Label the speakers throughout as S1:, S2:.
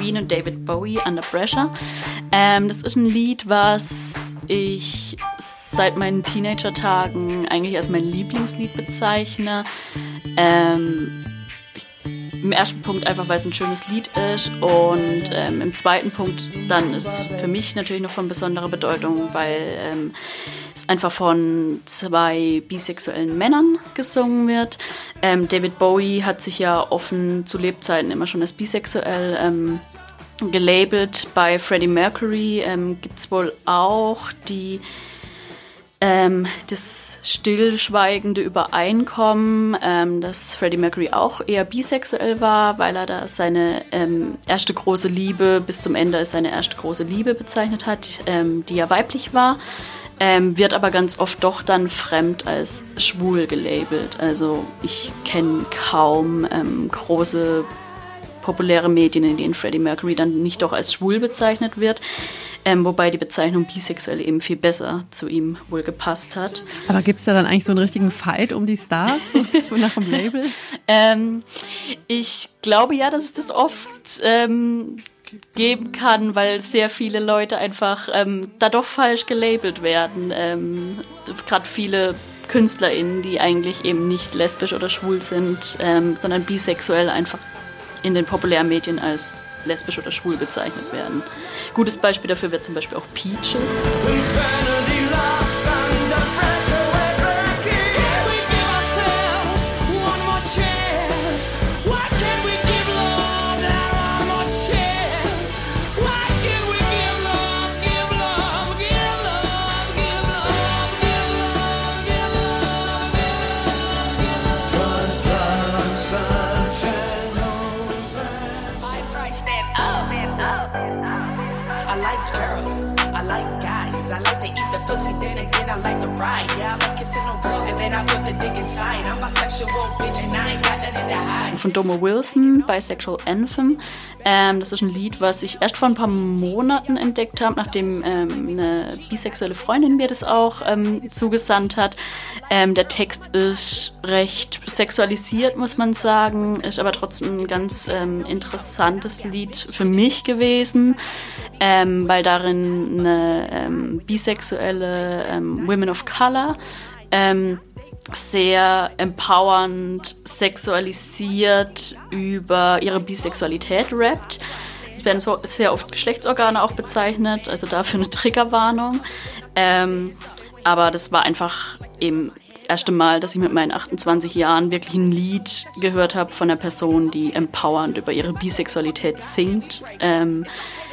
S1: Queen und David Bowie, Under Pressure. Ähm, das ist ein Lied, was ich seit meinen Teenager-Tagen eigentlich als mein Lieblingslied bezeichne. Ähm, im ersten Punkt einfach, weil es ein schönes Lied ist und ähm, im zweiten Punkt dann ist für mich natürlich noch von besonderer Bedeutung, weil ähm, es einfach von zwei bisexuellen Männern gesungen wird. Ähm, David Bowie hat sich ja offen zu Lebzeiten immer schon als bisexuell ähm, gelabelt. Bei Freddie Mercury ähm, gibt es wohl auch die ähm, das stillschweigende Übereinkommen, ähm, dass Freddie Mercury auch eher bisexuell war, weil er da seine ähm, erste große Liebe bis zum Ende als seine erste große Liebe bezeichnet hat, ähm, die ja weiblich war, ähm, wird aber ganz oft doch dann fremd als schwul gelabelt. Also ich kenne kaum ähm, große populäre Medien, in denen Freddie Mercury dann nicht doch als schwul bezeichnet wird. Ähm, wobei die Bezeichnung bisexuell eben viel besser zu ihm wohl gepasst hat.
S2: Aber gibt es da dann eigentlich so einen richtigen Fight um die Stars nach dem Label?
S1: ähm, ich glaube ja, dass es das oft ähm, geben kann, weil sehr viele Leute einfach ähm, da doch falsch gelabelt werden. Ähm, Gerade viele KünstlerInnen, die eigentlich eben nicht lesbisch oder schwul sind, ähm, sondern bisexuell einfach in den populären Medien als lesbisch oder schwul bezeichnet werden. Gutes Beispiel dafür wird zum Beispiel auch Peaches.
S2: Pussy, then again I like to ride. Yeah, I like kissing on girls and then I put the dick inside. I'm bisexual, bitch, and I ain't got nothing to hide. Von Domo Wilson, Bisexual Anthem. Ähm, das ist ein Lied, was ich erst vor ein paar Monaten entdeckt habe, nachdem ähm, eine bisexuelle Freundin mir das auch ähm, zugesandt hat. Ähm, der Text ist recht sexualisiert, muss man sagen, ist aber trotzdem ein ganz ähm, interessantes Lied für mich gewesen, ähm, weil darin eine bisexuelle Women of Color sehr empowernd, sexualisiert über ihre Bisexualität rappt. Es werden so sehr oft Geschlechtsorgane auch bezeichnet, also dafür eine Triggerwarnung. Ähm, aber das war einfach eben das erste Mal, dass ich mit meinen 28 Jahren wirklich ein Lied gehört habe von einer Person, die empowernd über ihre Bisexualität singt. Ähm,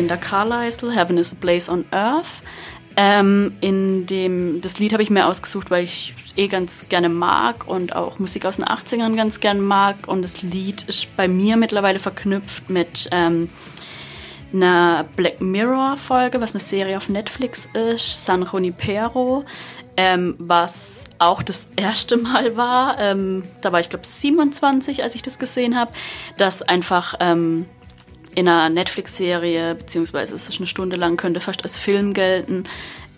S2: Belinda Carlisle, Heaven is a Place on Earth. Ähm, in dem, das Lied habe ich mir ausgesucht, weil ich es eh ganz gerne mag und auch Musik aus den 80ern ganz gerne mag. Und das Lied ist bei mir mittlerweile verknüpft mit ähm, einer Black Mirror-Folge, was eine Serie auf Netflix ist, San Junipero, ähm, was auch das erste Mal war. Ähm, da war ich, glaube 27, als ich das gesehen habe, dass einfach ähm, in einer Netflix-Serie, beziehungsweise es ist eine Stunde lang, könnte fast als Film gelten,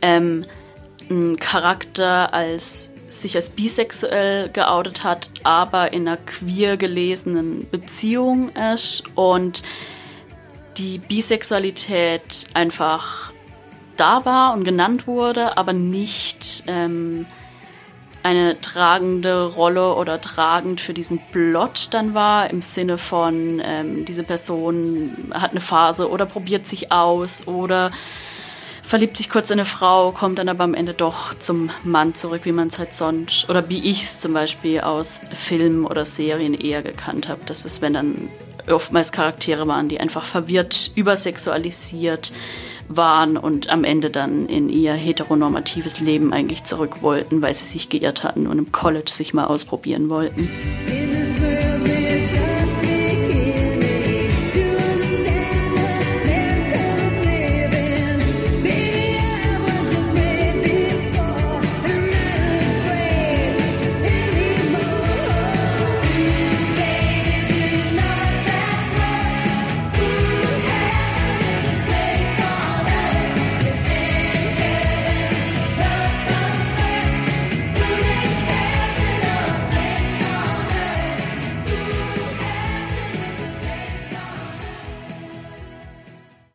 S2: ähm, ein Charakter als sich als bisexuell geoutet hat, aber in einer queer gelesenen Beziehung ist und die Bisexualität einfach da war und genannt wurde, aber nicht ähm, eine tragende Rolle oder tragend für diesen Plot dann war, im Sinne von, ähm, diese Person hat eine Phase oder probiert sich aus oder verliebt sich kurz in eine Frau, kommt dann aber am Ende doch zum Mann zurück, wie man es halt sonst, oder wie ich es zum Beispiel aus Filmen oder Serien eher gekannt habe. Das ist, wenn dann oftmals Charaktere waren, die einfach verwirrt, übersexualisiert waren und am Ende dann in ihr heteronormatives Leben eigentlich zurück wollten, weil sie sich geirrt hatten und im College sich mal ausprobieren wollten.